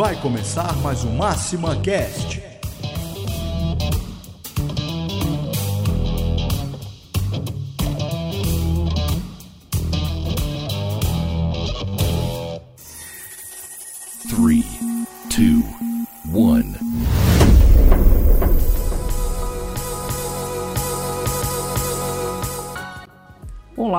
Vai começar mais um Máxima Cast.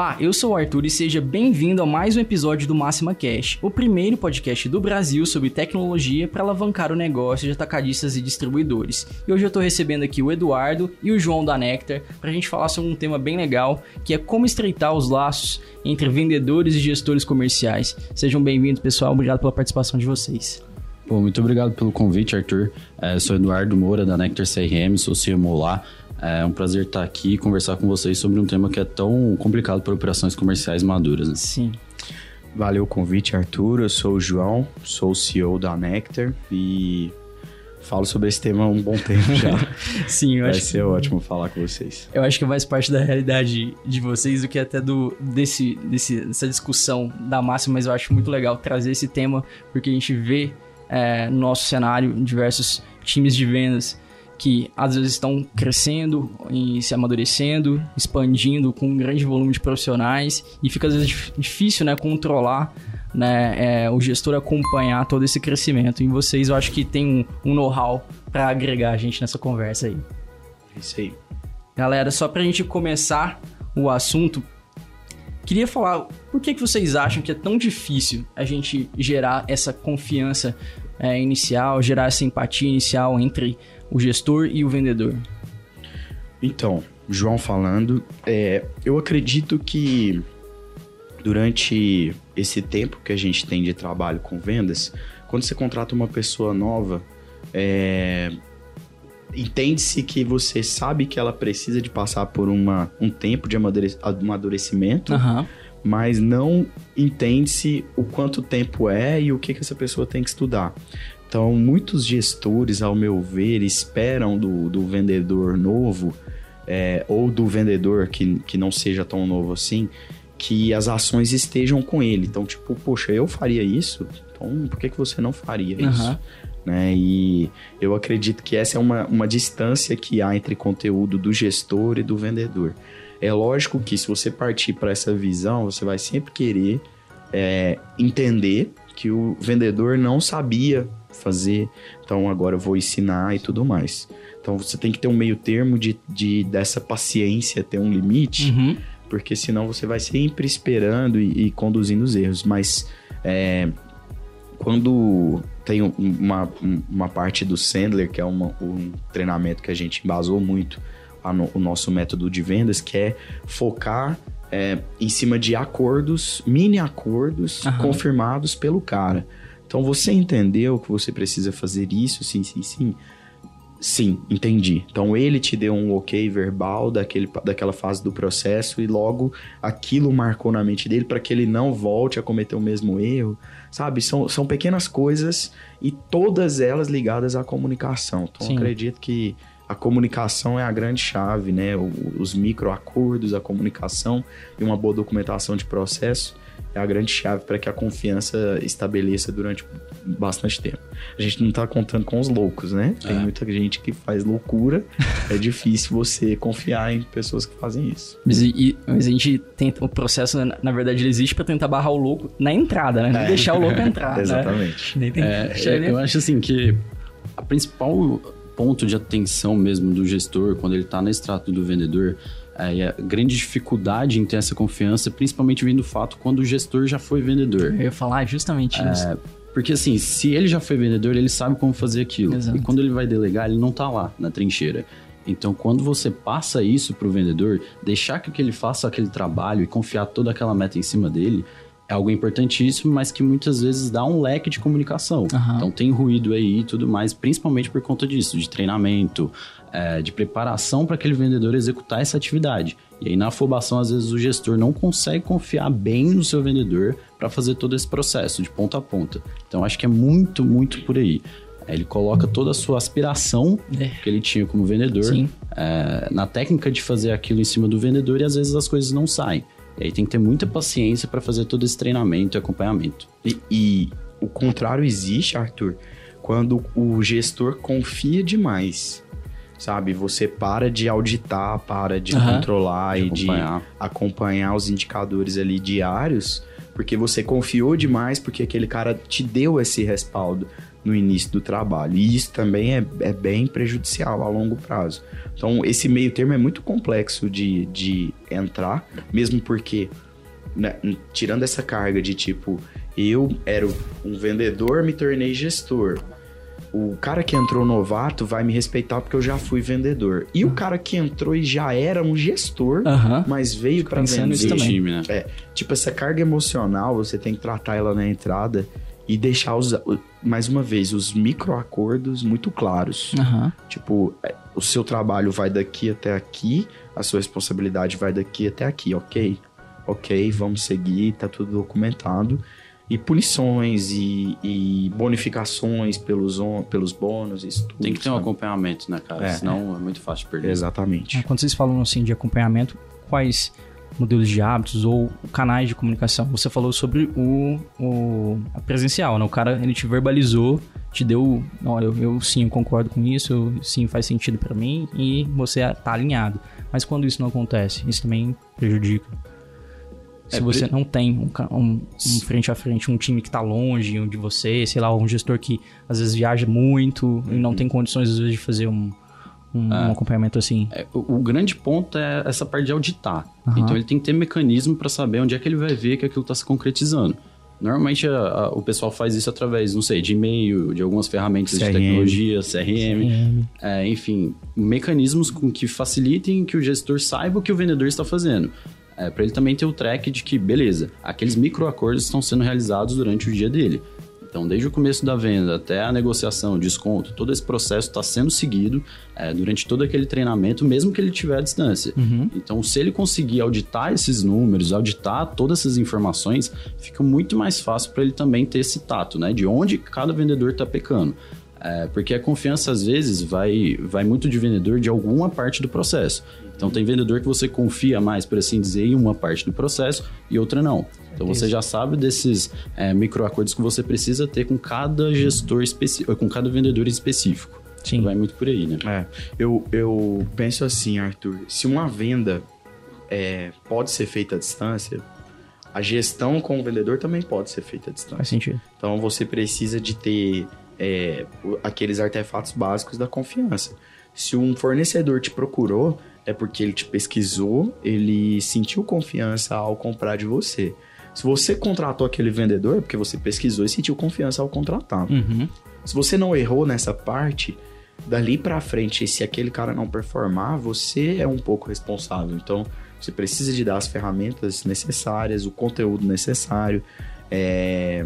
Olá, eu sou o Arthur e seja bem-vindo a mais um episódio do Máxima Cash, o primeiro podcast do Brasil sobre tecnologia para alavancar o negócio de atacadistas e distribuidores. E hoje eu estou recebendo aqui o Eduardo e o João da Nectar para a gente falar sobre um tema bem legal, que é como estreitar os laços entre vendedores e gestores comerciais. Sejam bem-vindos, pessoal. Obrigado pela participação de vocês. Pô, muito obrigado pelo convite, Arthur. É, sou Eduardo Moura, da Nectar CRM, sou CMO lá. É um prazer estar aqui e conversar com vocês sobre um tema que é tão complicado para operações comerciais maduras. Né? Sim. Valeu o convite, Arthur. Eu sou o João, sou o CEO da Nectar e falo sobre esse tema há um bom tempo já. Sim, eu Vai acho ser ótimo falar com vocês. Eu acho que faz parte da realidade de vocês do que até do desse, desse dessa discussão da máxima, mas eu acho muito legal trazer esse tema porque a gente vê é, no nosso cenário diversos times de vendas que às vezes estão crescendo e se amadurecendo, expandindo com um grande volume de profissionais e fica às vezes dif- difícil, né, controlar, né, é, o gestor acompanhar todo esse crescimento. E vocês, eu acho que tem um, um know-how para agregar a gente nessa conversa aí. É isso aí. Galera, só pra gente começar o assunto, queria falar por que, que vocês acham que é tão difícil a gente gerar essa confiança é, inicial, gerar essa empatia inicial entre o gestor e o vendedor? Então, João falando, é, eu acredito que durante esse tempo que a gente tem de trabalho com vendas, quando você contrata uma pessoa nova, é, entende-se que você sabe que ela precisa de passar por uma, um tempo de amadure- amadurecimento, Aham. Mas não entende-se o quanto tempo é e o que, que essa pessoa tem que estudar. Então, muitos gestores, ao meu ver, esperam do, do vendedor novo é, ou do vendedor que, que não seja tão novo assim, que as ações estejam com ele. Então, tipo, poxa, eu faria isso, então por que, que você não faria isso? Aham. né? E eu acredito que essa é uma, uma distância que há entre conteúdo do gestor e do vendedor. É lógico que se você partir para essa visão, você vai sempre querer é, entender que o vendedor não sabia fazer, então agora eu vou ensinar e tudo mais. Então você tem que ter um meio termo de, de dessa paciência, ter um limite, Uhum. porque senão você vai sempre esperando e, e conduzindo os erros. Mas é, quando tem um- uma, um- uma parte do Sandler, que é uma- um treinamento que a gente embasou muito no- o nosso método de vendas, que é focar é, em cima de acordos, mini acordos Aham. confirmados pelo cara. Então você entendeu que você precisa fazer isso, sim, sim, sim. Sim, entendi. Então ele te deu um ok verbal daquele, daquela fase do processo e logo aquilo marcou na mente dele para que ele não volte a cometer o mesmo erro, sabe? São, são pequenas coisas e todas elas ligadas à comunicação. Então acredito que a comunicação é a grande chave, né? Os microacordos, a comunicação e uma boa documentação de processo é a grande chave para que a confiança estabeleça durante bastante tempo. A gente não tá contando com os loucos, né? Tem É. muita gente que faz loucura. é difícil você confiar em pessoas que fazem isso. Mas, e- mas a gente tenta. O processo, na, verdade, ele existe pra tentar barrar o louco na entrada, né? Não É. deixar o louco entrar. né? Exatamente. Nem tem que É, ele eu acho assim que a principal ponto de atenção mesmo do gestor quando ele está no extrato do vendedor é, a grande dificuldade em ter essa confiança, principalmente vem do fato quando o gestor já foi vendedor. Eu ia falar justamente isso. Porque assim, se ele já foi vendedor, ele sabe como fazer aquilo. Exato. E quando ele vai delegar, ele não tá lá na trincheira. Então, quando você passa isso pro vendedor, deixar que ele faça aquele trabalho e confiar toda aquela meta em cima dele, é algo importantíssimo, mas que muitas vezes dá um leque de comunicação. Aham. Então tem ruído aí e tudo mais, principalmente por conta disso, de treinamento, é, de preparação para aquele vendedor executar essa atividade. E aí na afobação, às vezes o gestor não consegue confiar bem no seu vendedor para fazer todo esse processo de ponta a ponta. Então acho que é muito, muito por aí. É, Ele coloca toda a sua aspiração É. que ele tinha como vendedor é, na técnica de fazer aquilo em cima do vendedor e às vezes as coisas não saem. E aí tem que ter muita paciência para fazer todo esse treinamento e acompanhamento. E, e o contrário existe, Arthur, quando o gestor confia demais. Sabe, você para de auditar, para de Aham. controlar De e de acompanhar. acompanhar os indicadores ali diários, porque você confiou demais, porque aquele cara te deu esse respaldo no início do trabalho. E isso também é, é bem prejudicial a longo prazo. Então, esse meio termo é muito complexo de, de entrar, mesmo porque, né, tirando essa carga de tipo, eu era um vendedor, me tornei gestor. O cara que entrou novato vai me respeitar porque eu já fui vendedor. E o cara que entrou e já era um gestor, Aham. mas veio pra pensando vender. nisso também. time, né? É, tipo, essa carga emocional, você tem que tratar ela na entrada e deixar os, mais uma vez, os microacordos muito claros. Aham. Tipo, é, o seu trabalho vai daqui até aqui, a sua responsabilidade vai daqui até aqui, ok? Ok, vamos seguir, tá tudo documentado. E punições e, e bonificações pelos, on- pelos bônus, isso tudo. Tem que ter um sabe? acompanhamento, né, cara? É. Senão é muito fácil de perder. Exatamente. É, Quando vocês falam assim de acompanhamento, quais modelos de hábitos ou canais de comunicação? Você falou sobre o, o a presencial, né? O cara ele te verbalizou, te deu, olha, eu, eu sim eu concordo com isso, eu, sim faz sentido pra mim e você tá alinhado. Mas quando isso não acontece, isso também prejudica. Se É, você pre- não tem um, um- um frente a frente, um time que tá longe de você, sei lá, um gestor que às vezes viaja muito e não tem condições às vezes de fazer um, um, um acompanhamento assim. É, o, o grande ponto é essa parte de auditar. Aham. Então ele tem que ter mecanismo para saber onde é que ele vai ver que aquilo está se concretizando. Normalmente a- a- o pessoal faz isso através, não sei, de e-mail, de algumas ferramentas de CRM. tecnologia, CRM, CRM. é, enfim, mecanismos com que facilitem que o gestor saiba o que o vendedor está fazendo. para ele também ter o track de que, beleza, aqueles microacordos estão sendo realizados durante o dia dele. Então, desde o começo da venda até a negociação, desconto, todo esse processo está sendo seguido é, durante todo aquele treinamento, mesmo que ele estiver à distância. Então, se ele conseguir auditar esses números, auditar todas essas informações, fica muito mais fácil para ele também ter esse tato, né? De onde cada vendedor está pecando. É, porque a confiança, às vezes, vai, vai muito de vendedor de alguma parte do processo. Então, tem vendedor que você confia mais, por assim dizer, em uma parte do processo e outra não. Então, você já sabe desses é, microacordos que você precisa ter com cada gestor específico, com cada vendedor específico. Sim. Vai muito por aí, né? É, eu, eu penso assim, Arthur, se uma venda é, pode ser feita à distância, a gestão com o vendedor também pode ser feita à distância. Faz sentido. Então você precisa de ter é, aqueles artefatos básicos da confiança. Se um fornecedor te procurou, é porque ele te pesquisou, ele sentiu confiança ao comprar de você. Se você contratou aquele vendedor, é porque você pesquisou e sentiu confiança ao contratá-lo. Uhum. Se você não errou nessa parte, dali pra frente, se aquele cara não performar, você é um pouco responsável. Então, você precisa de dar as ferramentas necessárias, o conteúdo necessário, é,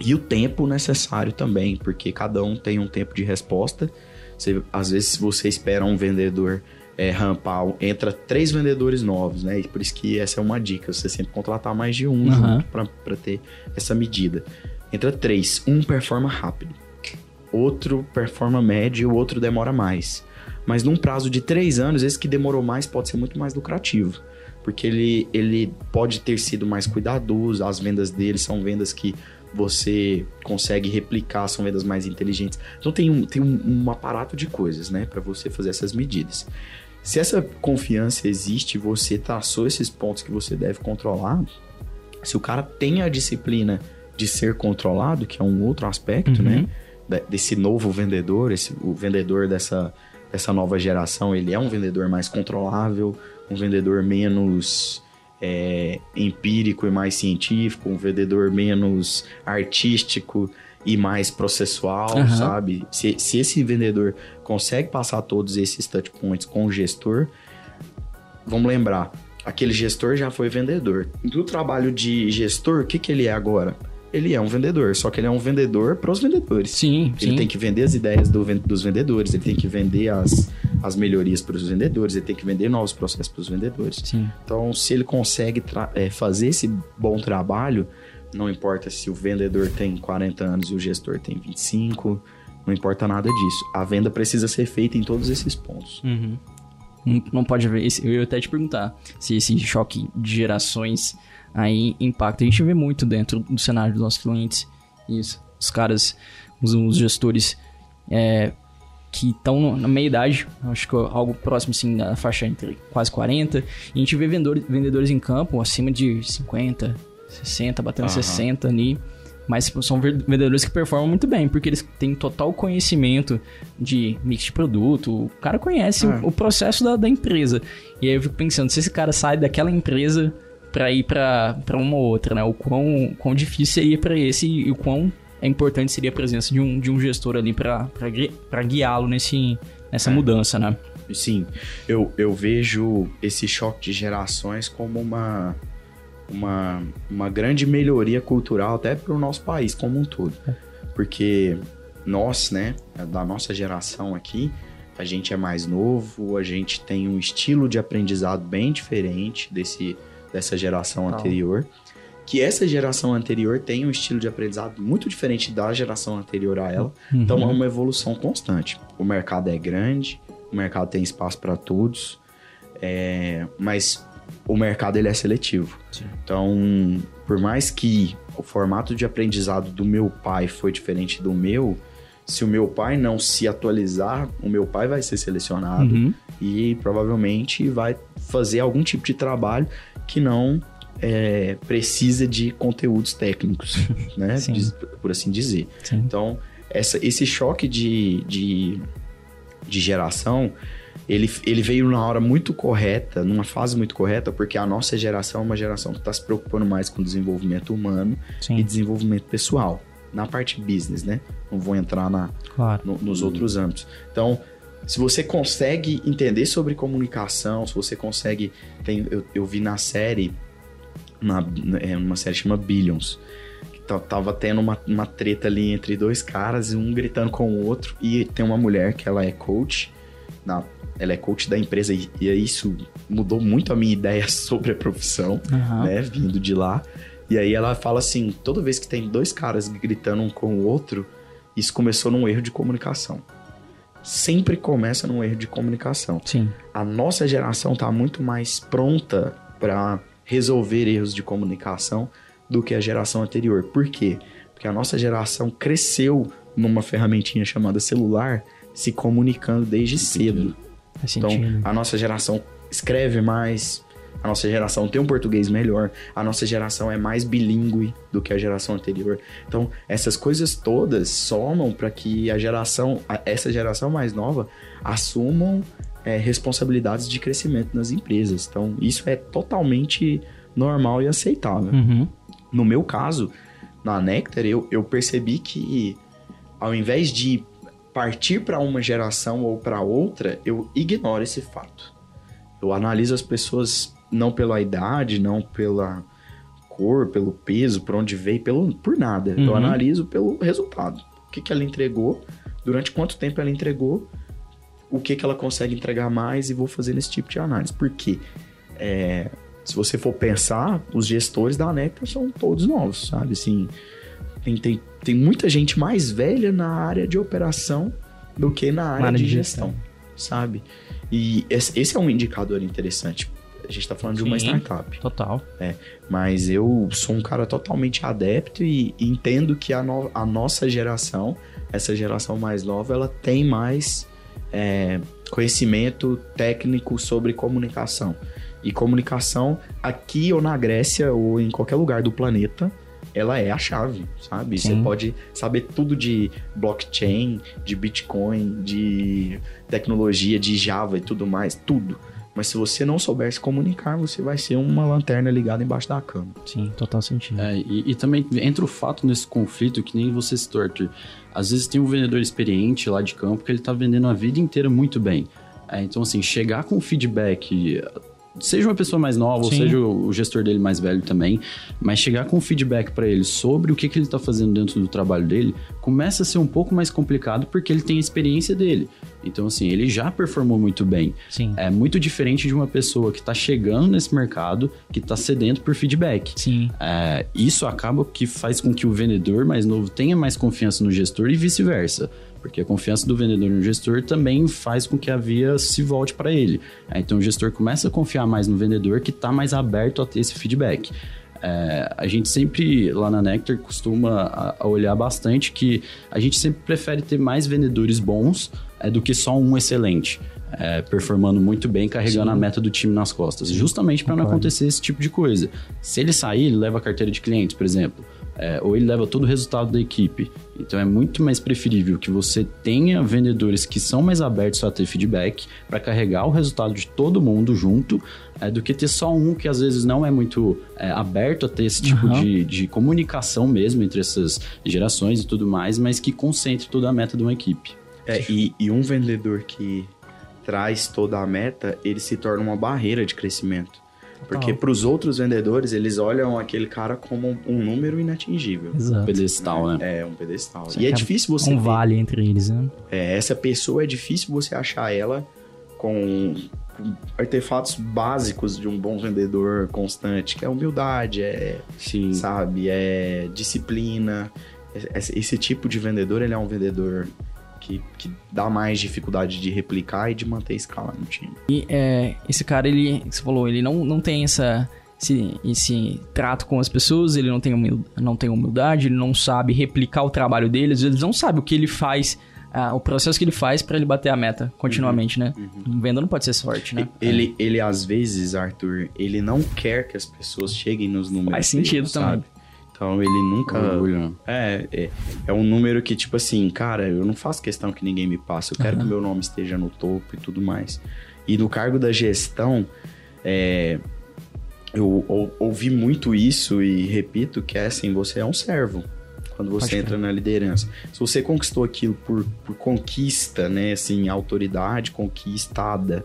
e o tempo necessário também, porque cada um tem um tempo de resposta. Você- às vezes, se você espera um vendedor é, rampar, entra três vendedores novos, né? E por isso que essa é uma dica, você sempre contratar mais de um junto para ter essa medida. Entra três, um performa rápido, outro performa médio e o outro demora mais. Mas num prazo de três anos, esse que demorou mais pode ser muito mais lucrativo. Porque ele, ele pode ter sido mais cuidadoso, as vendas dele são vendas que você consegue replicar, são vendas mais inteligentes. Então tem um, tem um, um aparato de coisas, né, para você fazer essas medidas. Se essa confiança existe, você traçou esses pontos que você deve controlar. Se o cara tem a disciplina de ser controlado, que é um outro aspecto, Uhum. né? Desse novo vendedor, esse, o vendedor dessa, dessa nova geração, ele é um vendedor mais controlável, um vendedor menos é, empírico e mais científico, um vendedor menos artístico e mais processual, Aham. sabe? Se, se esse vendedor consegue passar todos esses touch points com o gestor, vamos lembrar, aquele gestor já foi vendedor. Do trabalho de gestor, o que, que ele é agora? Ele é um vendedor, só que ele é um vendedor para os vendedores. Sim, Ele sim. tem que vender as ideias do dos vendedores, ele tem que vender as, as melhorias para os vendedores, ele tem que vender novos processos para os vendedores. Sim. Então, se ele consegue é, fazer esse bom trabalho, não importa se o vendedor tem 40 anos e o gestor tem 25, não importa nada disso. A venda precisa ser feita em todos esses pontos. Uhum. Não, pode haver. Eu ia até te perguntar se esse choque de gerações aí impacta. A gente vê muito dentro do cenário dos nossos clientes Isso. Os caras, os, os gestores é, que estão na meia idade, acho que algo próximo assim na faixa entre quase 40. E a gente vê vendedores em campo acima de 50, 60, batendo Aham. 60 ali. Mas tipo, são vendedores que performam muito bem, porque eles têm total conhecimento de mix de produto. O cara conhece É. o, o processo da, da empresa. E aí eu fico pensando, se esse cara sai daquela empresa pra ir pra, pra uma ou outra, né? O quão, quão difícil seria pra esse e o quão é importante seria a presença de um, de um gestor ali pra guiá-lo nesse, nessa É. mudança, né? Sim, eu, eu vejo esse choque de gerações como uma, uma, uma grande melhoria cultural até para o nosso país como um todo. Porque nós, né, da nossa geração aqui, a gente é mais novo, a gente tem um estilo de aprendizado bem diferente desse, dessa geração Total. anterior. Que essa geração anterior tem um estilo de aprendizado muito diferente da geração anterior a ela. Então é Uhum. uma evolução constante. O mercado é grande, o mercado tem espaço para todos, é, mas o mercado ele é seletivo. Sim. Então, por mais que o formato de aprendizado do meu pai foi diferente do meu, se o meu pai não se atualizar, o meu pai vai ser selecionado Uhum. e provavelmente vai fazer algum tipo de trabalho que não é, precisa de conteúdos técnicos, né? Sim. Por assim dizer. Sim. Então, essa, esse choque de, de, de geração, ele, ele veio na hora muito correta, numa fase muito correta, porque a nossa geração é uma geração que está se preocupando mais com desenvolvimento humano e Sim, desenvolvimento pessoal. Na parte business, né? Não vou entrar na, claro. no- nos outros âmbitos. Então, se você consegue entender sobre comunicação, se você consegue. Tem, eu, eu vi na série, na, é, uma série chama Billions, tava tendo uma, uma treta ali entre dois caras, um gritando com o outro, e tem uma mulher que ela é coach, na, ela é coach da empresa, e, e isso mudou muito a minha ideia sobre a profissão Aham. né, vindo de lá. E aí ela fala assim, toda vez que tem dois caras gritando um com o outro, isso começou num erro de comunicação. Sempre começa num erro de comunicação. Sim. A nossa geração tá muito mais pronta para resolver erros de comunicação do que a geração anterior. Por quê? Porque a nossa geração cresceu numa ferramentinha chamada celular, se comunicando desde cedo. Faz Então, sentido. a nossa geração escreve mais, a nossa geração tem um português melhor, a nossa geração é mais bilíngue do que a geração anterior. Então, essas coisas todas somam para que a geração, essa geração mais nova, assumam é, responsabilidades de crescimento nas empresas. Então, isso é totalmente normal e aceitável. Uhum. No meu caso, na Nectar, eu, eu percebi que ao invés de partir para uma geração ou para outra, eu ignoro esse fato. Eu analiso as pessoas não pela idade, não pela cor, pelo peso, por onde veio, pelo, por nada. Eu Uhum. analiso pelo resultado. O que, que ela entregou, durante quanto tempo ela entregou, o que, que ela consegue entregar mais e vou fazer nesse tipo de análise. Por quê? É, se você for pensar, os gestores da Nectar são todos novos, sabe? Assim, tem, tem, tem muita gente mais velha na área de operação do que na área, área de de gestão, sabe? E esse é um indicador interessante. A gente tá falando de uma Sim. startup, Total. mas eu sou um cara totalmente adepto e entendo que a, no- a nossa geração, essa geração mais nova, ela tem mais é, conhecimento técnico sobre comunicação. E comunicação, aqui ou na Grécia ou em qualquer lugar do planeta, ela é a chave, sabe? Você Sim. pode saber tudo de blockchain, de Bitcoin, de tecnologia, de Java e tudo mais, tudo. Mas se você não souber se comunicar, você vai ser uma lanterna ligada embaixo da cama. Sim, total sentido. É, e, e também entra o fato nesse conflito que nem você citou, Arthur. Às vezes tem um vendedor experiente lá de campo que ele tá vendendo a vida inteira muito bem. É, então, assim, chegar com feedback, seja uma pessoa mais nova, ou Sim. seja o, gestor dele mais velho também, mas chegar com feedback para ele sobre o que, que ele tá fazendo dentro do trabalho dele, começa a ser um pouco mais complicado porque ele tem a experiência dele. Então, assim, ele já performou muito bem. Sim. É muito diferente de uma pessoa que tá chegando nesse mercado, que tá sedento por feedback. Sim. É, isso acaba que faz com que o vendedor mais novo tenha mais confiança no gestor e vice-versa. Porque a confiança do vendedor no gestor também faz com que a via se volte para ele. É, então o gestor começa a confiar mais no vendedor que está mais aberto a ter esse feedback. É, a gente sempre, lá na Nectar, costuma a, a olhar bastante que a gente sempre prefere ter mais vendedores bons é, do que só um excelente. é, performando muito bem, carregando a meta do time nas costas. Justamente para não acontecer esse tipo de coisa. Se ele sair, ele leva a carteira de clientes, por exemplo. é, ou ele leva todo o resultado da equipe. Então é muito mais preferível que você tenha vendedores que são mais abertos a ter feedback para carregar o resultado de todo mundo junto, é, do que ter só um que às vezes não é muito é, aberto a ter esse tipo Aham. de, de comunicação mesmo entre essas gerações e tudo mais, mas que concentre toda a meta de uma equipe. É, e, e um vendedor que traz toda a meta, ele se torna uma barreira de crescimento. Porque para os outros vendedores, eles olham aquele cara como um número inatingível. Exato. Pedestal, né? É, um pedestal. E é difícil você Um ver. vale entre eles, né? É, essa pessoa é difícil você achar ela com, artefatos básicos de um bom vendedor constante, que é humildade, é, Sim. sabe, é disciplina. Esse, esse tipo de vendedor, ele é um vendedor que, que dá mais dificuldade de replicar e de manter escala no time. E é, esse cara, ele, você falou, ele não, não tem essa, esse, esse trato com as pessoas, ele não tem, humil- não tem humildade, ele não sabe replicar o trabalho deles, eles não sabem o que ele faz, ah, o processo que ele faz pra ele bater a meta continuamente, né? Um venda não pode ser sorte, né? Ele, ele, às vezes, Arthur, ele não quer que as pessoas cheguem nos números. Faz sentido dele, também. sabe? Então ele nunca. Orgulho, né? É, é, é um número que, tipo assim, cara, eu não faço questão que ninguém me passe. Eu quero que meu nome esteja no topo e tudo mais. E no cargo da gestão, é, eu ou- ouvi muito isso e repito que é assim, você é um servo. Quando você Pode entra na liderança. Se você conquistou aquilo por, por conquista, né? Assim, autoridade conquistada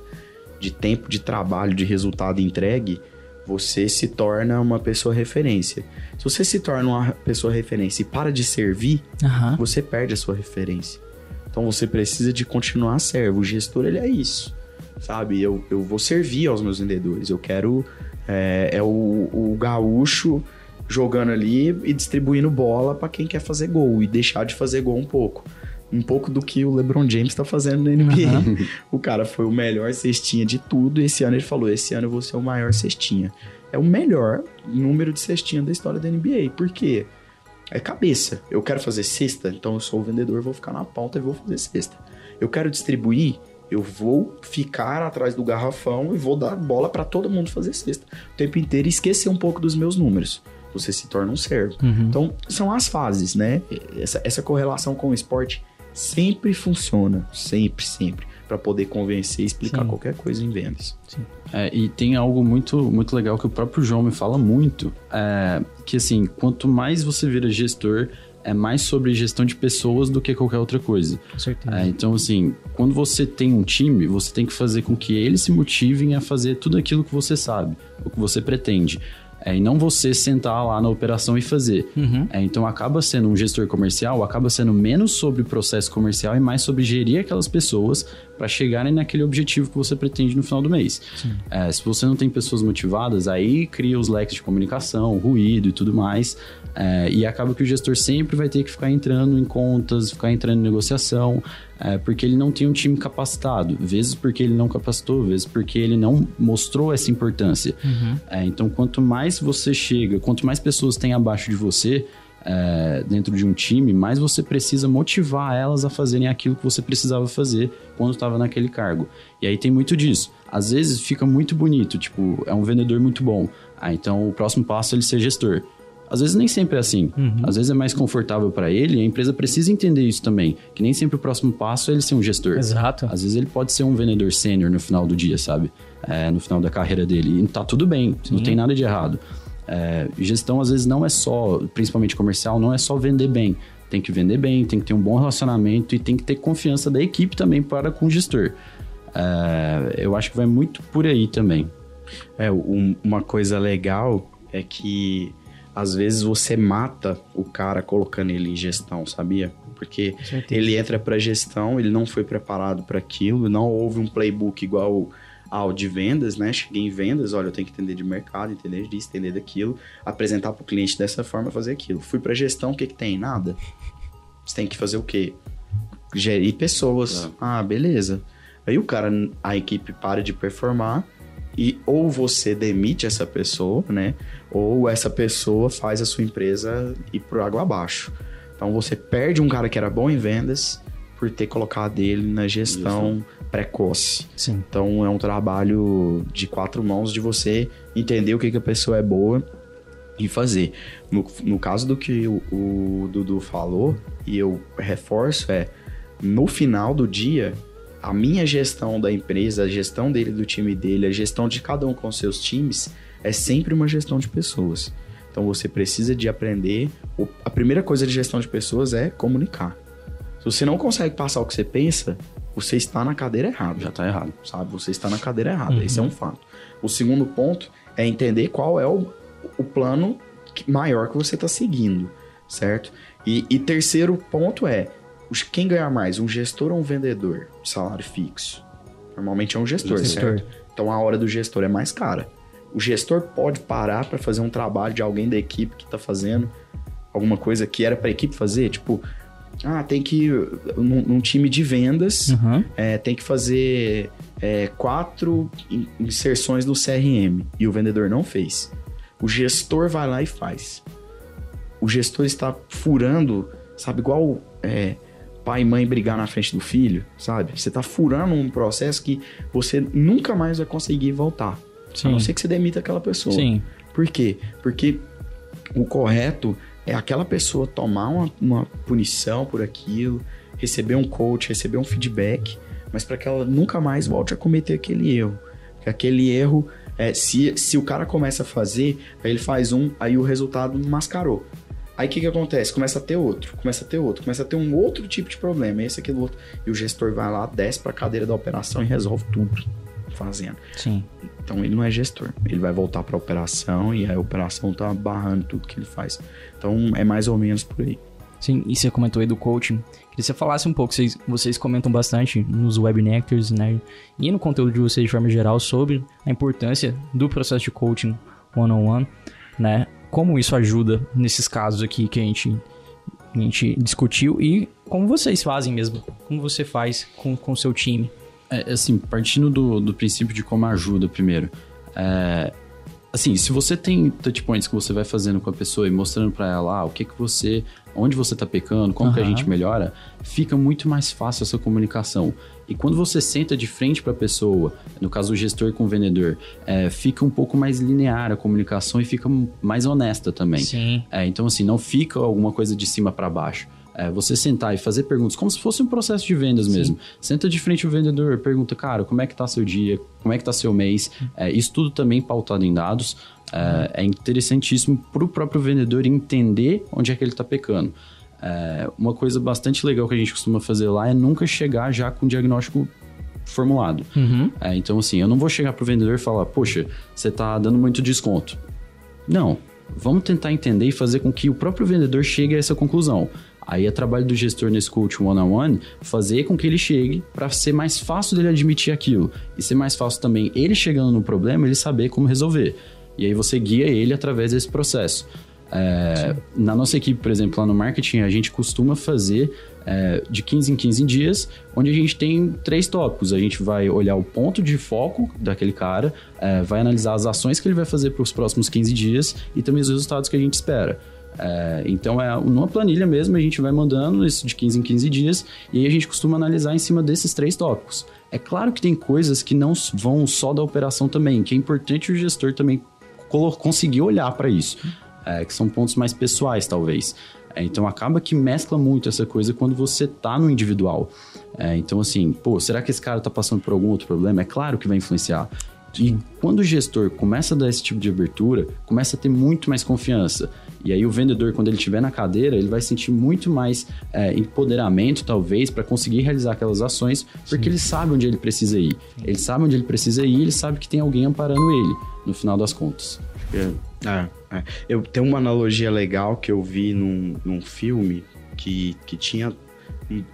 de tempo de trabalho, de resultado entregue, você se torna uma pessoa referência. Se você se torna uma pessoa referência e para de servir, Aham. você perde a sua referência. Então você precisa de continuar servo. O gestor, ele é isso. Sabe? Eu, eu vou servir aos meus vendedores. Eu quero. É, é o, o gaúcho jogando ali e distribuindo bola para quem quer fazer gol e deixar de fazer gol um pouco. Um pouco do que o LeBron James tá fazendo na NBA. o cara foi o melhor cestinha de tudo. E esse ano ele falou: esse ano eu vou ser o maior cestinha. É o melhor número de cestinha da história da NBA. Por quê? É cabeça. Eu quero fazer cesta, então eu sou o vendedor, vou ficar na ponta e vou fazer cesta. Eu quero distribuir, eu vou ficar atrás do garrafão e vou dar bola para todo mundo fazer cesta o tempo inteiro e esquecer um pouco dos meus números. Você se torna um servo. Uhum. Então, são as fases, né? Essa, essa correlação com o esporte sempre funciona. Sempre, sempre. para poder convencer e explicar Sim. qualquer coisa em vendas. É, e tem algo muito, muito legal que o próprio João me fala muito, é, que assim, quanto mais você vira gestor, é mais sobre gestão de pessoas do que qualquer outra coisa. Com certeza. É, então, assim, quando você tem um time, você tem que fazer com que eles se motivem a fazer tudo aquilo que você sabe, o que você pretende. É, e não você sentar lá na operação e fazer. Uhum. É, então, acaba sendo um gestor comercial, acaba sendo menos sobre o processo comercial e mais sobre gerir aquelas pessoas para chegarem naquele objetivo que você pretende no final do mês. É, se você não tem pessoas motivadas, aí cria os leques de comunicação, ruído e tudo mais. É, e acaba que o gestor sempre vai ter que ficar entrando em contas, ficar entrando em negociação, é, porque ele não tem um time capacitado. Vezes porque ele não capacitou, vezes porque ele não mostrou essa importância. É, então, quanto mais você chega, quanto mais pessoas tem abaixo de você, é, dentro de um time, mais você precisa motivar elas a fazerem aquilo que você precisava fazer quando estava naquele cargo. E aí tem muito disso. Às vezes fica muito bonito, tipo, é um vendedor muito bom. Ah, então o próximo passo é ele ser gestor. Às vezes nem sempre é assim. Às vezes é mais confortável para ele e a empresa precisa entender isso também. Que nem sempre o próximo passo é ele ser um gestor. Exato. Às vezes ele pode ser um vendedor sênior no final do dia, sabe? É, no final da carreira dele. E tá tudo bem, não tem nada de errado. É, gestão às vezes não é só, principalmente comercial, não é só vender bem. Tem que vender bem, tem que ter um bom relacionamento e tem que ter confiança da equipe também para com o gestor. É, eu acho que vai muito por aí também. É, um- uma coisa legal é que às vezes você mata o cara colocando ele em gestão, sabia? Porque ele entra pra gestão, ele não foi preparado para aquilo, não houve um playbook igual ao de vendas, né? Cheguei em vendas, olha, eu tenho que entender de mercado, entender disso, entender daquilo, apresentar pro cliente dessa forma, fazer aquilo. Fui pra gestão, o que que tem? Nada. Você tem que fazer o quê? Gerir pessoas. Ah, beleza. Aí o cara, a equipe para de performar e ou você demite essa pessoa, né? Ou essa pessoa faz a sua empresa ir por água abaixo. Então você perde um cara que era bom em vendas por ter colocado ele na gestão precoce. Sim. Então é um trabalho de quatro mãos de você entender o que, que a pessoa é boa e fazer. No, no caso do que o, o Dudu falou, e eu reforço, é no final do dia, a minha gestão da empresa, a gestão dele, do time dele, a gestão de cada um com seus times, é sempre uma gestão de pessoas. Então você precisa de aprender. A primeira coisa de gestão de pessoas é comunicar. Se você não consegue passar o que você pensa, você está na cadeira errada Já tá errado. sabe? Você está na cadeira errada. Esse é um fato. O segundo ponto é entender qual é o, o plano maior que você está seguindo, certo? E, e terceiro ponto é os- quem ganha mais, um gestor ou um vendedor de salário fixo? Normalmente é um gestor, Gestor. certo? Então a hora do gestor é mais cara. O gestor pode parar para fazer um trabalho de alguém da equipe que está fazendo alguma coisa que era para a equipe fazer, tipo, ah, tem que num, num time de vendas Uhum. é, tem que fazer é, quatro in- inserções no CRM e o vendedor não fez. O gestor vai lá e faz. O gestor está furando, sabe, igual é, pai e mãe brigar na frente do filho, sabe? Você está furando um processo que você nunca mais vai conseguir voltar. A Sim. não ser que você demita aquela pessoa. Sim. Por quê? Porque o correto é aquela pessoa tomar uma, uma punição por aquilo, receber um coach, receber um feedback, mas para que ela nunca mais volte a cometer aquele erro. Porque aquele erro, é, se, se o cara começa a fazer, aí ele faz um, aí o resultado mascarou. Aí o que, que acontece? Começa a ter outro, começa a ter outro, começa a ter um outro tipo de problema, esse, aquele outro. E o gestor vai lá, desce para a cadeira da operação e resolve tudo fazendo. Sim. Então ele não é gestor. Ele vai voltar para a operação e a operação tá barrando tudo que ele faz. Então é mais ou menos por aí. Sim, e você comentou aí do coaching. Queria que você falasse um pouco, vocês, vocês comentam bastante nos webinectors, né? E no conteúdo de vocês de forma geral sobre a importância do processo de coaching one-on-one, né? Como isso ajuda nesses casos aqui que a gente, a gente discutiu e como vocês fazem mesmo. Como você faz com o seu time. É, assim, partindo do, do princípio de como ajuda primeiro. É, assim, se você tem touch points que você vai fazendo com a pessoa e mostrando pra ela ah, o que que você, onde você tá pecando, como que a gente melhora, fica muito mais fácil essa comunicação. E quando você senta de frente pra pessoa, no caso o gestor com o vendedor, é, fica um pouco mais linear a comunicação e fica mais honesta também. Sim. É, então, assim, não fica alguma coisa de cima para baixo. É, você sentar e fazer perguntas, como se fosse um processo de vendas mesmo. Senta de frente o vendedor, pergunta, cara, como é que tá seu dia? Como é que tá seu mês? É, isso tudo também pautado em dados. É, é interessantíssimo para o próprio vendedor entender onde é que ele tá pecando. É, uma coisa bastante legal que a gente costuma fazer lá é nunca chegar já com o diagnóstico formulado. Uhum. É, então, assim, eu não vou chegar pro vendedor e falar, poxa, você tá dando muito desconto. Não. Vamos tentar entender e fazer com que o próprio vendedor chegue a essa conclusão. Aí é trabalho do gestor nesse coach one-on-one fazer com que ele chegue para ser mais fácil dele admitir aquilo. E ser mais fácil também ele chegando no problema, ele saber como resolver. E aí você guia ele através desse processo. É, na nossa equipe, por exemplo, lá no marketing, a gente costuma fazer é, de 15 em 15 dias, onde a gente tem três tópicos. A gente vai olhar o ponto de foco daquele cara, é, vai analisar as ações que ele vai fazer para os próximos 15 dias e também os resultados que a gente espera. É, então, é numa planilha mesmo, a gente vai mandando isso de 15 em 15 dias e aí a gente costuma analisar em cima desses três tópicos. É claro que tem coisas que não vão só da operação também, que é importante o gestor também conseguir olhar para isso, é, que são pontos mais pessoais, talvez. É, então acaba que mescla muito essa coisa quando você tá no individual. É, então, assim, pô, será que esse cara tá passando por algum outro problema? É claro que vai influenciar. E quando o gestor começa a dar esse tipo de abertura, começa a ter muito mais confiança. E aí o vendedor, quando ele estiver na cadeira, ele vai sentir muito mais é, empoderamento, talvez, para conseguir realizar aquelas ações, porque ele sabe onde ele precisa ir. Ele sabe onde ele precisa ir, ele sabe que tem alguém amparando ele, no final das contas. É, é. Eu tenho uma analogia legal que eu vi num, num filme que, que tinha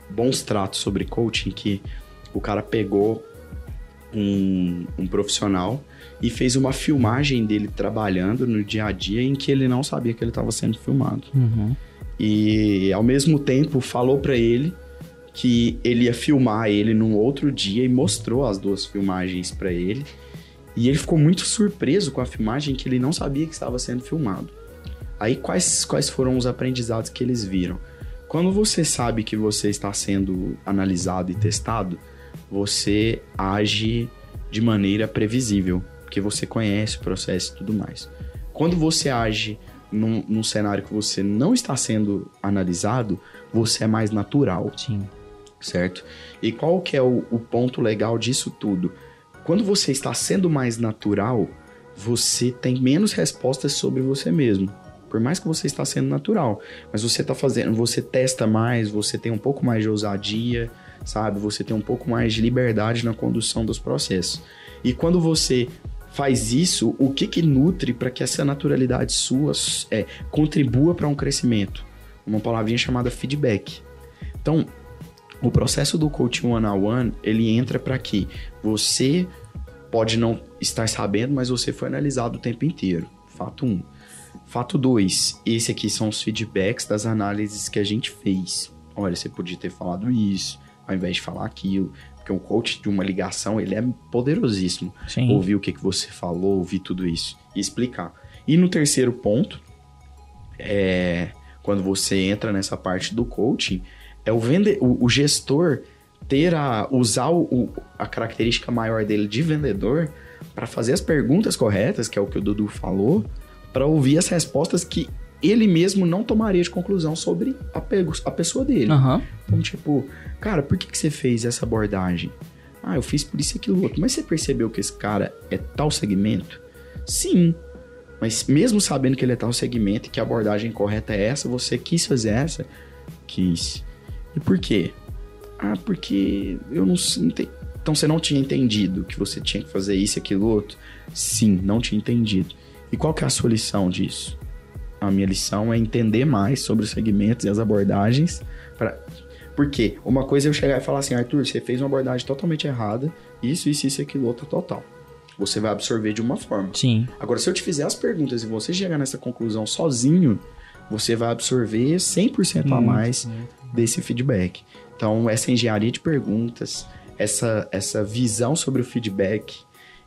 bons tratos sobre coaching, que o cara pegou um, um profissional e fez uma filmagem dele trabalhando no dia a dia em que ele não sabia que ele estava sendo filmado. Uhum. E ao mesmo tempo falou pra ele que ele ia filmar ele num outro dia e mostrou as duas filmagens pra ele. E ele ficou muito surpreso com a filmagem que ele não sabia que estava sendo filmado. Aí quais, quais foram os aprendizados que eles viram? Quando você sabe que você está sendo analisado e testado, você age de maneira previsível, porque você conhece o processo e tudo mais. Quando você age num, num cenário que você não está sendo analisado, você é mais natural Sim. certo? E qual que é o, o ponto legal disso tudo? Quando você está sendo mais natural, você tem menos respostas sobre você mesmo. Por mais que você está sendo natural, mas você está fazendo, você testa mais, você tem um pouco mais de ousadia, sabe? Você tem um pouco mais de liberdade na condução dos processos. E quando você faz isso, o que que nutre para que essa naturalidade sua é, contribua para um crescimento? Uma palavrinha chamada feedback. Então, o processo do coaching one on one, ele entra para que você pode não estar sabendo, mas você foi analisado o tempo inteiro. Fato 1. Um. Fato 2. Esse aqui são os feedbacks das análises que a gente fez. Olha, você podia ter falado isso, ao invés de falar aquilo. Porque um coach de uma ligação, ele é poderosíssimo. Sim. Ouvir o que, que você falou, ouvir tudo isso e explicar. E no terceiro ponto, é quando você entra nessa parte do coaching, é o, vende, o, o gestor ter a usar o, o, a característica maior dele de vendedor para fazer as perguntas corretas, que é o que o Dudu falou, para ouvir as respostas que ele mesmo não tomaria de conclusão sobre a, a pessoa dele. Aham. Então, tipo, cara, por que, que você fez essa abordagem? Ah, eu fiz por isso e aquilo outro. Mas você percebeu que esse cara é tal segmento? Sim. Mas mesmo sabendo que ele é tal segmento e que a abordagem correta é essa, você quis fazer essa? Quis. E por quê? Ah, porque eu não sei. Então você não tinha entendido que você tinha que fazer isso e aquilo outro? Sim, não tinha entendido. E qual que é a sua lição disso? A minha lição é entender mais sobre os segmentos e as abordagens. Pra... Porque uma coisa é eu chegar e falar assim, Arthur, você fez uma abordagem totalmente errada, isso, isso, isso, aquilo, outro, total. Você vai absorver de uma forma. Sim. Agora, se eu te fizer as perguntas e você chegar nessa conclusão sozinho, você vai absorver 100% a Muito, mais desse feedback. Então, essa engenharia de perguntas, essa, essa visão sobre o feedback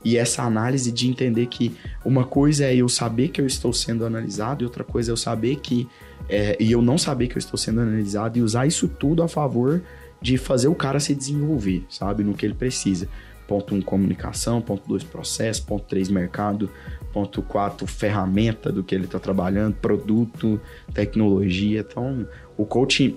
e essa análise de entender que uma coisa é eu saber que eu estou sendo analisado e outra coisa é eu saber que. é, e eu não saber que eu estou sendo analisado e usar isso tudo a favor de fazer o cara se desenvolver, sabe? No que ele precisa. Ponto 1, um, comunicação. Ponto 2, processo. Ponto 3, mercado. Ponto 4, ferramenta do que ele está trabalhando, produto, tecnologia. Então, o coaching,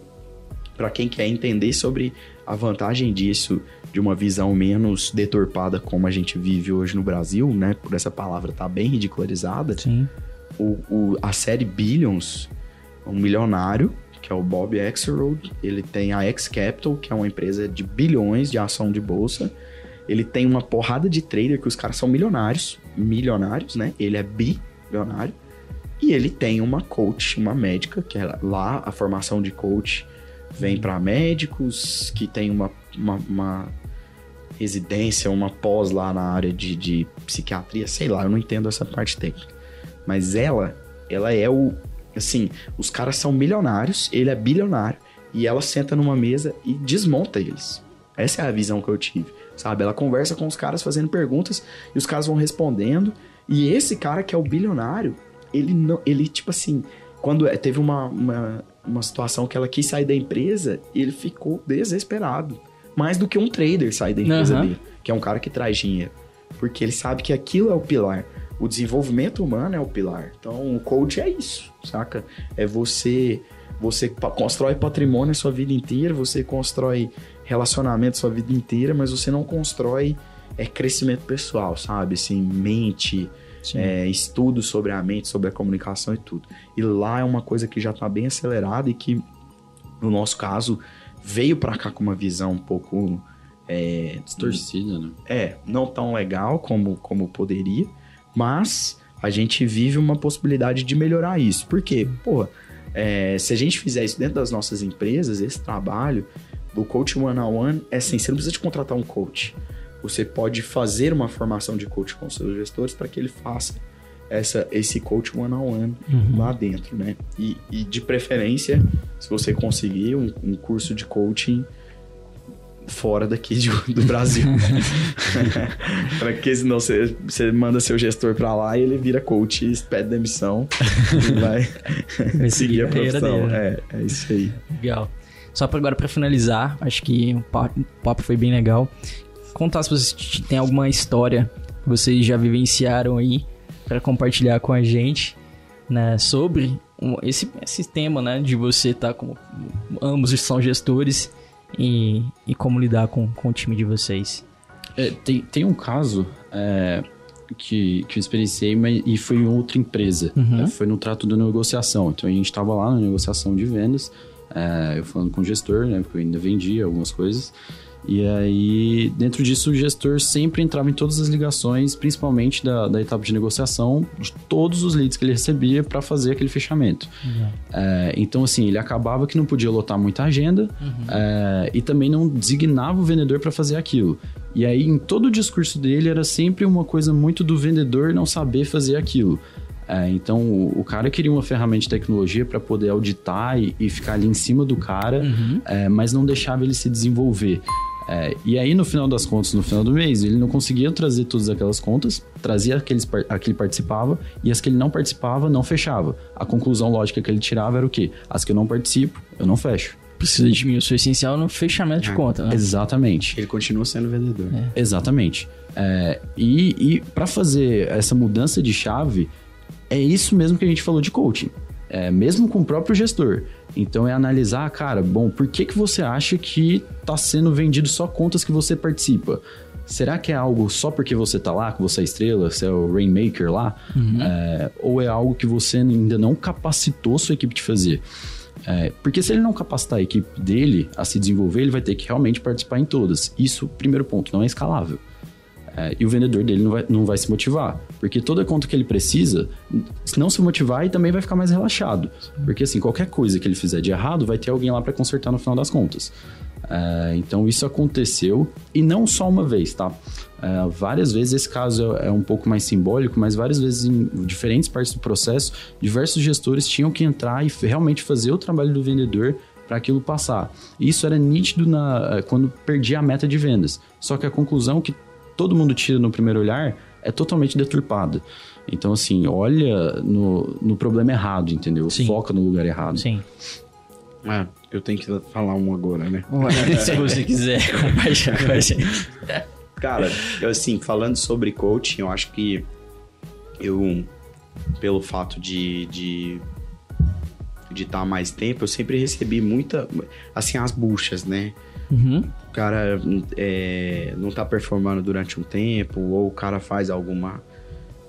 para quem quer entender sobre a vantagem disso, de uma visão menos deturpada como a gente vive hoje no Brasil, né? Por essa palavra tá bem ridicularizada. Sim. O, o- a série Billions, um milionário, que é o Bob Axelrod, ele tem a X Capital, que é uma empresa de bilhões de ação de bolsa. Ele tem uma porrada de trader que os caras são milionários, milionários, né? Ele é bilionário. E ele tem uma coach, uma médica, que é lá a formação de coach vem para médicos que tem uma, uma, uma residência, uma pós lá na área de, de psiquiatria, sei lá, eu não entendo essa parte técnica. Mas ela, ela é o. Assim, os caras são milionários, ele é bilionário, e ela senta numa mesa e desmonta eles. Essa é a visão que eu tive, sabe? Ela conversa com os caras fazendo perguntas e os caras vão respondendo. E esse cara que é o bilionário, ele não. Ele, tipo assim, quando é- teve uma, uma, uma situação que ela quis sair da empresa, ele ficou desesperado. Mais do que um trader sair da empresa Aham. dele, que é um cara que traz dinheiro. Porque ele sabe que aquilo é o pilar. O desenvolvimento humano é o pilar. Então, o coach é isso, saca? É você você constrói patrimônio a sua vida inteira, você constrói relacionamento a sua vida inteira, mas você não constrói é, crescimento pessoal, sabe? Assim, mente, é, estudo sobre a mente, sobre a comunicação e tudo. E lá é uma coisa que já está bem acelerada e que, no nosso caso, veio para cá com uma visão um pouco é, Distorcida, né? é, não tão legal como, como poderia, mas a gente vive uma possibilidade de melhorar isso. Por quê? Pô, é, se a gente fizer isso dentro das nossas empresas, esse trabalho do coach one on one é assim, você não precisa de contratar um coach. Você pode fazer uma formação de coach com seus gestores para que ele faça essa, esse coach one on one lá dentro, né? E, e de preferência, se você conseguir um, um curso de coaching fora daqui de- do Brasil. para que senão você, você manda seu gestor pra lá e ele vira coach pede demissão e vai Vai seguir a profissão. dele. É, é isso aí. Legal. Só para agora para finalizar, acho que o pa- o papo foi bem legal. Contar se vocês têm alguma história que vocês já vivenciaram aí para compartilhar com a gente, né, sobre esse, esse tema, né, de você estar com ambos são gestores e, e como lidar com, com o time de vocês. É, tem, tem um caso é, que, que eu experienciei mas, e foi em outra empresa. Uhum. É, foi no trato da negociação. Então a gente estava lá na negociação de vendas, é, eu falando com o gestor, né? Porque eu ainda vendia algumas coisas. E aí, dentro disso, o gestor sempre entrava em todas as ligações, principalmente da, da etapa de negociação, de todos os leads que ele recebia para fazer aquele fechamento. É, então, assim, ele acabava que não podia lotar muita agenda é, e também não designava o vendedor para fazer aquilo. E aí, em todo o discurso dele, era sempre uma coisa muito do vendedor não saber fazer aquilo. É, então, o, o cara queria uma ferramenta de tecnologia para poder auditar e, e ficar ali em cima do cara, é, mas não deixava ele se desenvolver. É, e aí, no final das contas, no final do mês, ele não conseguia trazer todas aquelas contas, trazia aqueles, a que ele participava, e as que ele não participava, não fechava. A conclusão lógica que ele tirava era o quê? As que eu não participo, eu não fecho. Precisa de mim, eu sou essencial no fechamento de conta, né? Exatamente. Ele continua sendo vendedor. Exatamente. É, e e para fazer essa mudança de chave, é isso mesmo que a gente falou de coaching. É, mesmo com o próprio gestor. Então é analisar, cara, bom, por que, que você acha que está sendo vendido só contas que você participa? Será que é algo só porque você tá lá, que você é estrela, você é o Rainmaker lá? É, ou é algo que você ainda não capacitou sua equipe de fazer? É, porque se ele não capacitar a equipe dele a se desenvolver, ele vai ter que realmente participar em todas. Isso, primeiro ponto, não é escalável. É, e o vendedor dele não vai, não vai se motivar. Porque toda conta que ele precisa, se não se motivar, ele também vai ficar mais relaxado. Porque assim, qualquer coisa que ele fizer de errado, vai ter alguém lá para consertar no final das contas. É, então isso aconteceu, e não só uma vez, tá? É, várias vezes, esse caso é, é um pouco mais simbólico, mas várias vezes em diferentes partes do processo, diversos gestores tinham que entrar e realmente fazer o trabalho do vendedor para aquilo passar. E Isso era nítido na, eh, quando perdia a meta de vendas. Só que a conclusão que todo mundo tira no primeiro olhar é totalmente deturpada. Então, assim, olha no, no problema errado, entendeu? Sim. Foca no lugar errado. Sim. Ah, eu tenho que falar um agora, né? Se você quiser compartilhar com a gente. Cara, eu assim, falando sobre coaching, eu acho que eu, pelo fato de de de estar mais tempo, eu sempre recebi muita, assim, as buchas, né? Uhum. O cara é, não tá performando durante um tempo, ou o cara faz alguma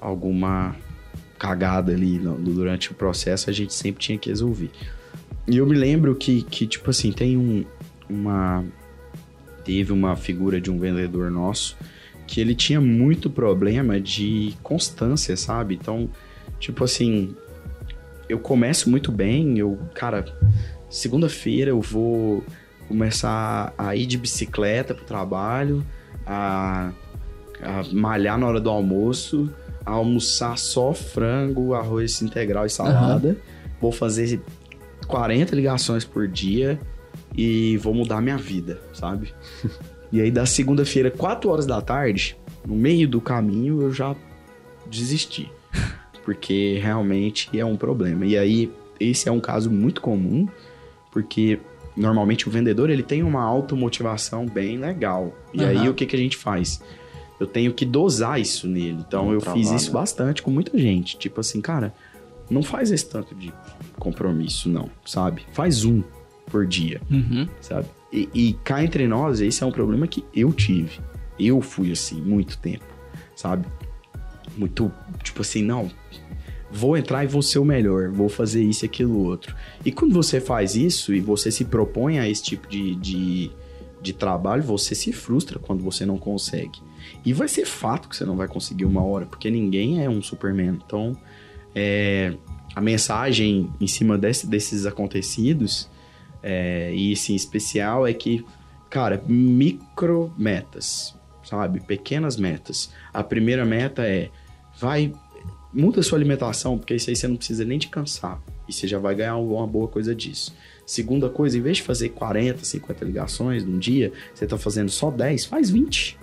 alguma cagada ali no- durante o processo, a gente sempre tinha que resolver. E eu me lembro que, que tipo assim, tem um, uma... Teve uma figura de um vendedor nosso que ele tinha muito problema de constância, sabe? Então, tipo assim, eu começo muito bem, eu, cara, segunda-feira eu vou começar a ir de bicicleta pro trabalho, a, a malhar na hora do almoço, a almoçar só frango, arroz integral e salada. Vou fazer 40 ligações por dia e vou mudar minha vida, sabe? e aí da segunda-feira, 4 horas da tarde, no meio do caminho, eu já desisti. Porque realmente é um problema. E aí, esse é um caso muito comum, porque normalmente o vendedor ele tem uma automotivação bem legal. E Aham. aí o que, que a gente faz? Eu tenho que dosar isso nele. Então eu fiz isso bastante com muita gente. Tipo assim, cara, não faz esse tanto de compromisso, não, sabe? Faz um por dia, Uhum. sabe? E, e cá entre nós, esse é um problema que eu tive. Eu fui assim, muito tempo, sabe? Muito, tipo assim, não, vou entrar e vou ser o melhor, vou fazer isso e aquilo outro. E quando você faz isso e você se propõe a esse tipo de, de, de trabalho, você se frustra quando você não consegue. E vai ser fato que você não vai conseguir uma hora, porque ninguém é um Superman. Então, é, a mensagem em cima desse- desses acontecidos, é, e em especial, é que, cara, micro metas, sabe? Pequenas metas. A primeira meta é, vai, muda sua alimentação, porque isso aí você não precisa nem de cansar. E você já vai ganhar uma boa coisa disso. Segunda coisa, em vez de fazer 40, 50 ligações num dia, você tá fazendo só 10, faz 20.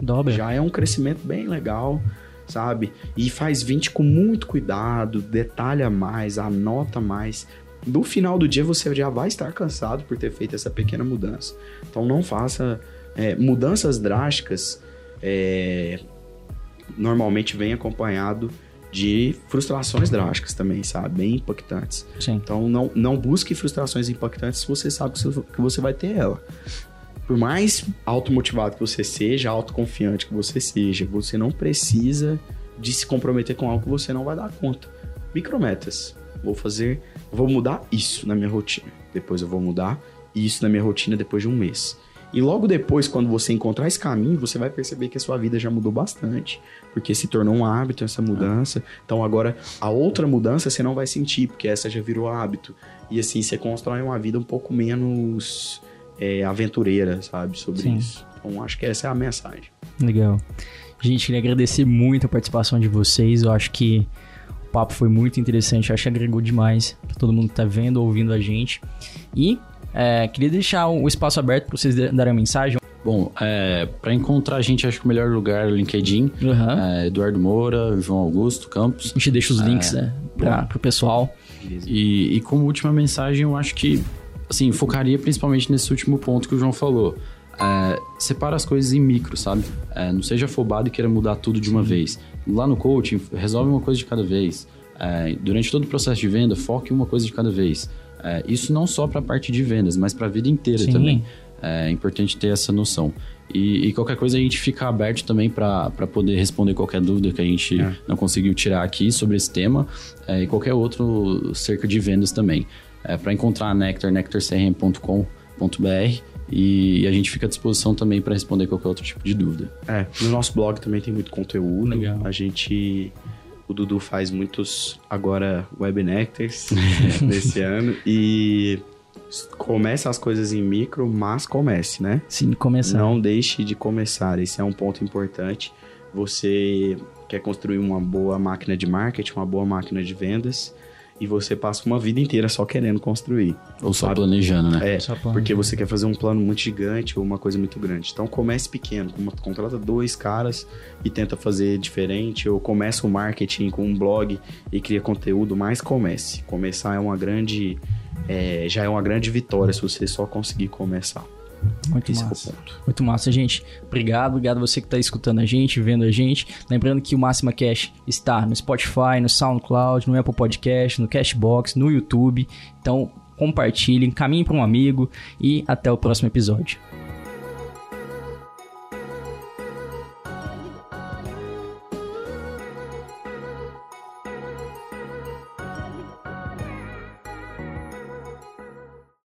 Dobra. Já é um crescimento bem legal, sabe? E faz 20 com muito cuidado, detalha mais, anota mais. No final do dia você já vai estar cansado por ter feito essa pequena mudança. Então não faça é, mudanças drásticas. É, normalmente vem acompanhado de frustrações drásticas também, sabe? Bem impactantes. Sim. Então não, não busque frustrações impactantes se você sabe que você- vai ter ela. Por mais automotivado que você seja, autoconfiante que você seja, você não precisa de se comprometer com algo que você não vai dar conta. Micrometas. Vou fazer, vou mudar isso na minha rotina. Depois eu vou mudar isso na minha rotina depois de um mês. E logo depois, quando você encontrar esse caminho, você vai perceber que a sua vida já mudou bastante. Porque se tornou um hábito essa mudança. Então agora, a outra mudança você não vai sentir, porque essa já virou hábito. E assim, você constrói uma vida um pouco menos é, aventureira, sabe? Sobre Sim. isso. Então acho que essa é a mensagem. Legal. Gente, queria agradecer muito a participação de vocês. Eu acho que o papo foi muito interessante. Eu acho que agregou demais pra todo mundo que tá vendo, ouvindo a gente. E é, queria deixar o espaço aberto para vocês darem a mensagem. Bom, é, para encontrar a gente, acho que o melhor lugar é o LinkedIn. Aham. É, Eduardo Moura, João Augusto Campos. A gente deixa os links né, pra, pro pessoal. E, e como última mensagem, eu acho que, assim, focaria principalmente nesse último ponto que o João falou. É, separa as coisas em micro, sabe? É, não seja afobado e queira mudar tudo de uma vez. Lá no coaching, resolve uma coisa de cada vez. É, durante todo o processo de venda, foque em uma coisa de cada vez. É, isso não só para a parte de vendas, mas para a vida inteira Sim. também. É importante ter essa noção. E, e qualquer coisa a gente fica aberto também para poder responder qualquer dúvida que a gente É. não conseguiu tirar aqui sobre esse tema é, e qualquer outro cerca de vendas também. É, para encontrar a Nectar, nectarcrm.com.br e, a gente fica à disposição também para responder qualquer outro tipo de dúvida. É, no nosso blog também tem muito conteúdo. Legal. A gente. O Dudu faz muitos agora webnectars nesse ano. E começa as coisas em micro, mas comece, né? Sim, começar. Não deixe de começar. Esse é um ponto importante. Você quer construir uma boa máquina de marketing, uma boa máquina de vendas, e você passa uma vida inteira só querendo construir. Ou só Sabe? planejando, né? É, Só plano. porque você quer fazer um plano muito gigante ou uma coisa muito grande. Então comece pequeno, como- contrata dois caras e tenta fazer diferente, ou começa o marketing com um blog e cria conteúdo, mas comece. Começar é uma grande. é, já é uma grande vitória se você só conseguir começar. Muito Esse é massa. ponto. Muito massa, gente. Obrigado, obrigado você que está escutando a gente, vendo a gente. Lembrando que o Máxima Cash está no Spotify, no SoundCloud, no Apple Podcast, no Cashbox, no YouTube. Então, compartilhem, caminhem para um amigo e até o próximo episódio.